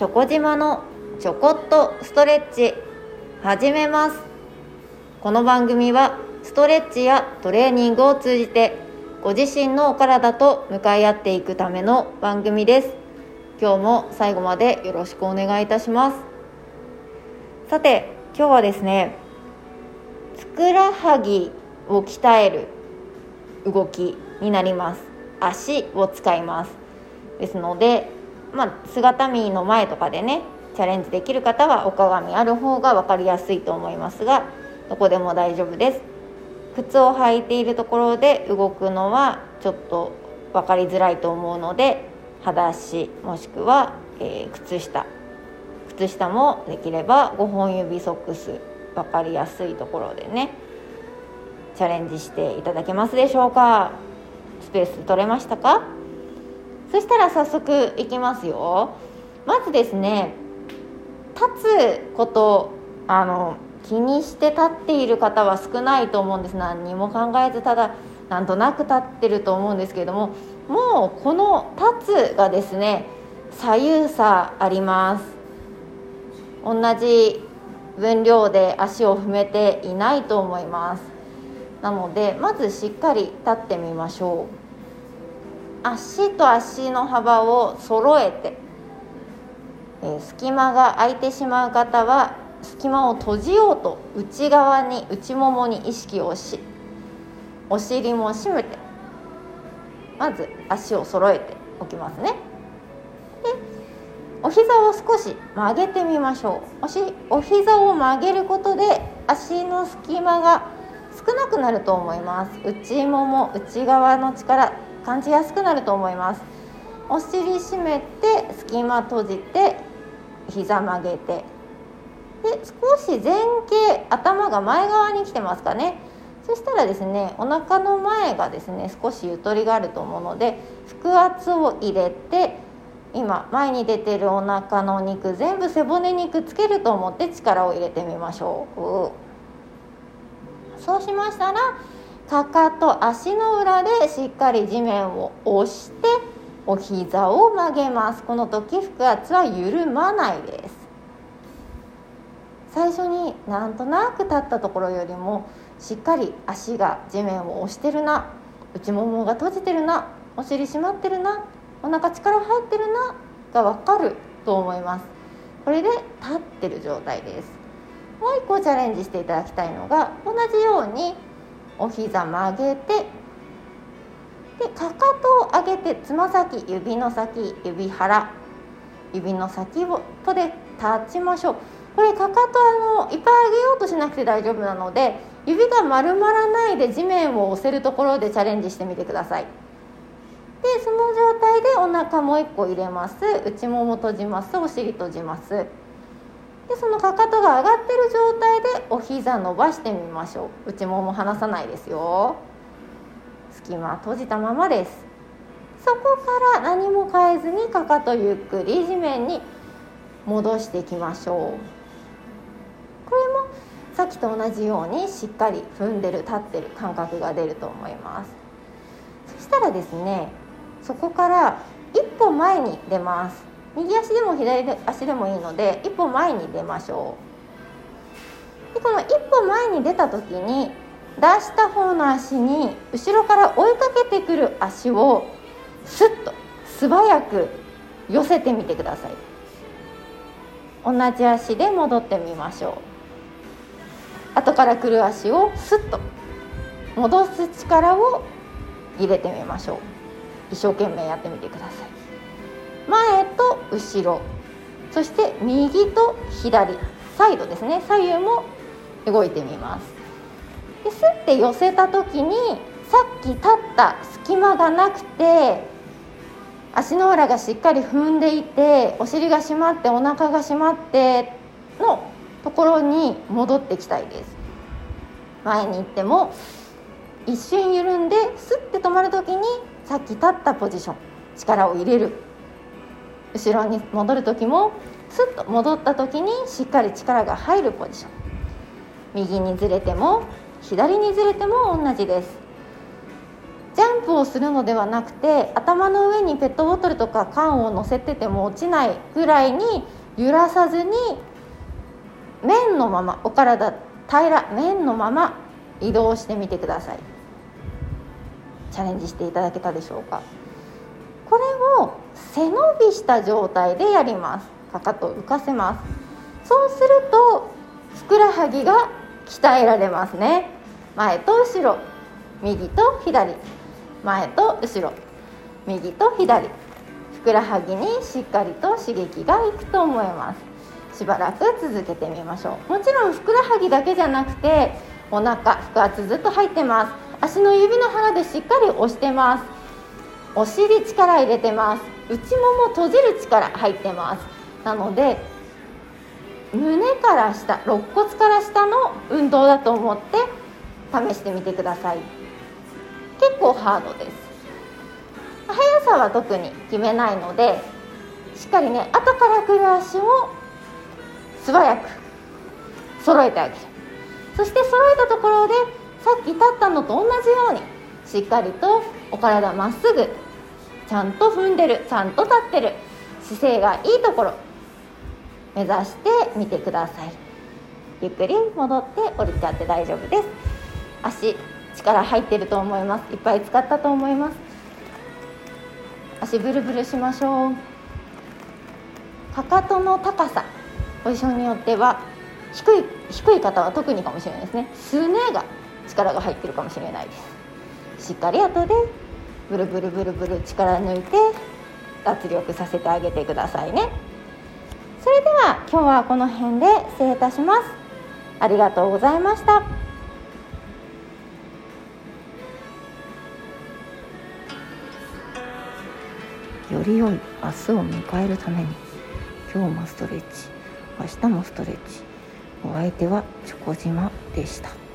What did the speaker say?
チョコ島のちょこっとストレッチ始めます。この番組はストレッチやトレーニングを通じてご自身のお体と向かい合っていくための番組です。今日も最後までよろしくお願いいたします。さて今日はですねふくらはぎを鍛える動きになります。足を使います。ですのでまあ、姿見の前とかでねチャレンジできる方はお鏡ある方が分かりやすいと思いますがどこでも大丈夫です。靴を履いているところで動くのはちょっと分かりづらいと思うので裸足もしくは、えー、靴下。靴下もできれば5本指ソックス分かりやすいところでねチャレンジしていただけますでしょうか。スペース取れましたか？そしたら早速いきますよ。まずですね立つことあの気にして立っている方は少ないと思うんです。何にも考えずただなんとなく立ってると思うんですけれどももうこの立つがですね左右差あります。同じ分量で足を踏めていないと思います。なのでまずしっかり立ってみましょう。足と足の幅を揃えて、えー、隙間が空いてしまう方は隙間を閉じようと内側に内ももに意識をしお尻も締めてまず足を揃えておきますね。でお膝を少し曲げてみましょう。おしお膝を曲げることで足の隙間が少なくなると思います。内もも内側の力感じやすくなると思います。お尻締めて隙間閉じて膝曲げて。で少し前傾頭が前側に来てますかね。そしたらですねお腹の前がですね少しゆとりがあると思うので腹圧を入れて今前に出てるお腹の肉全部背骨にくっつけると思って力を入れてみましょう。そうしましたらかかと足の裏でしっかり地面を押してお膝を曲げます。この時腹圧は緩まないです。最初になんとなく立ったところよりもしっかり足が地面を押してるな内ももが閉じてるなお尻締まってるなお腹力入ってるなが分かると思います。これで立ってる状態です。もう一個チャレンジしていただきたいのが同じようにお膝曲げてでかかとを上げてつま先指の先指腹指の先をとで立ちましょう。これかかとあのいっぱい上げようとしなくて大丈夫なので指が丸まらないで地面を押せるところでチャレンジしてみてください。でその状態でお腹もう一個入れます。内もも閉じます。お尻閉じます。でそのかかとが上がってる状態でお膝伸ばしてみましょう。内もも離さないですよ。隙間閉じたままです。そこから何も変えずにかかとゆっくり地面に戻していきましょう。これもさっきと同じようにしっかり踏んでる立ってる感覚が出ると思います。そしたらですねそこから一歩前に出ます。右足でも左足でもいいので一歩前に出ましょう。でこの一歩前に出た時に出した方の足に後ろから追いかけてくる足をスッと素早く寄せてみてください。同じ足で戻ってみましょう。後から来る足をスッと戻す力を入れてみましょう。一生懸命やってみてください。後ろ。そして右と左。サイドですね。左右も動いてみます。でスッて寄せた時にさっき立った隙間がなくて足の裏がしっかり踏んでいてお尻が締まってお腹が締まってのところに戻ってきたいです。前に行っても一瞬緩んでスッて止まる時にさっき立ったポジション力を入れる。後ろに戻る時もスッと戻った時にしっかり力が入るポジション。右にずれても左にずれても同じです。ジャンプをするのではなくて頭の上にペットボトルとか缶を乗せてても落ちないぐらいに揺らさずに面のままお体平ら面のまま移動してみてください。チャレンジしていただけたでしょうか。これを背伸びした状態でやります。かかと浮かせます。そうするとふくらはぎが鍛えられますね。前と後ろ。右と左。前と後ろ。右と左。ふくらはぎにしっかりと刺激がいくと思います。しばらく続けてみましょう。もちろんふくらはぎだけじゃなくてお腹腹圧ずっと入ってます。足の指の腹でしっかり押してます。お尻力入れてます。内もも閉じる力入ってます。なので胸から下肋骨から下の運動だと思って試してみてください。結構ハードです。速さは特に決めないのでしっかりね後から来る足を素早く揃えてあげる。そして揃えたところでさっき立ったのと同じようにしっかりとお体まっすぐちゃんと踏んでるちゃんと立ってる。姿勢がいいところ。目指してみてください。ゆっくり戻って降りちゃって大丈夫です。足力入ってると思います。いっぱい使ったと思います。足ブルブルしましょう。かかとの高さ。ポジションによっては低い低い方は特にかもしれないですね。すねが力が入ってるかもしれないです。しっかり後でブルブルブルブル力抜いて脱力させてあげてくださいね。それでは今日はこの辺で失礼いたします。ありがとうございました。より良い明日を迎えるために今日もストレッチ明日もストレッチ。お相手はチョコ島でした。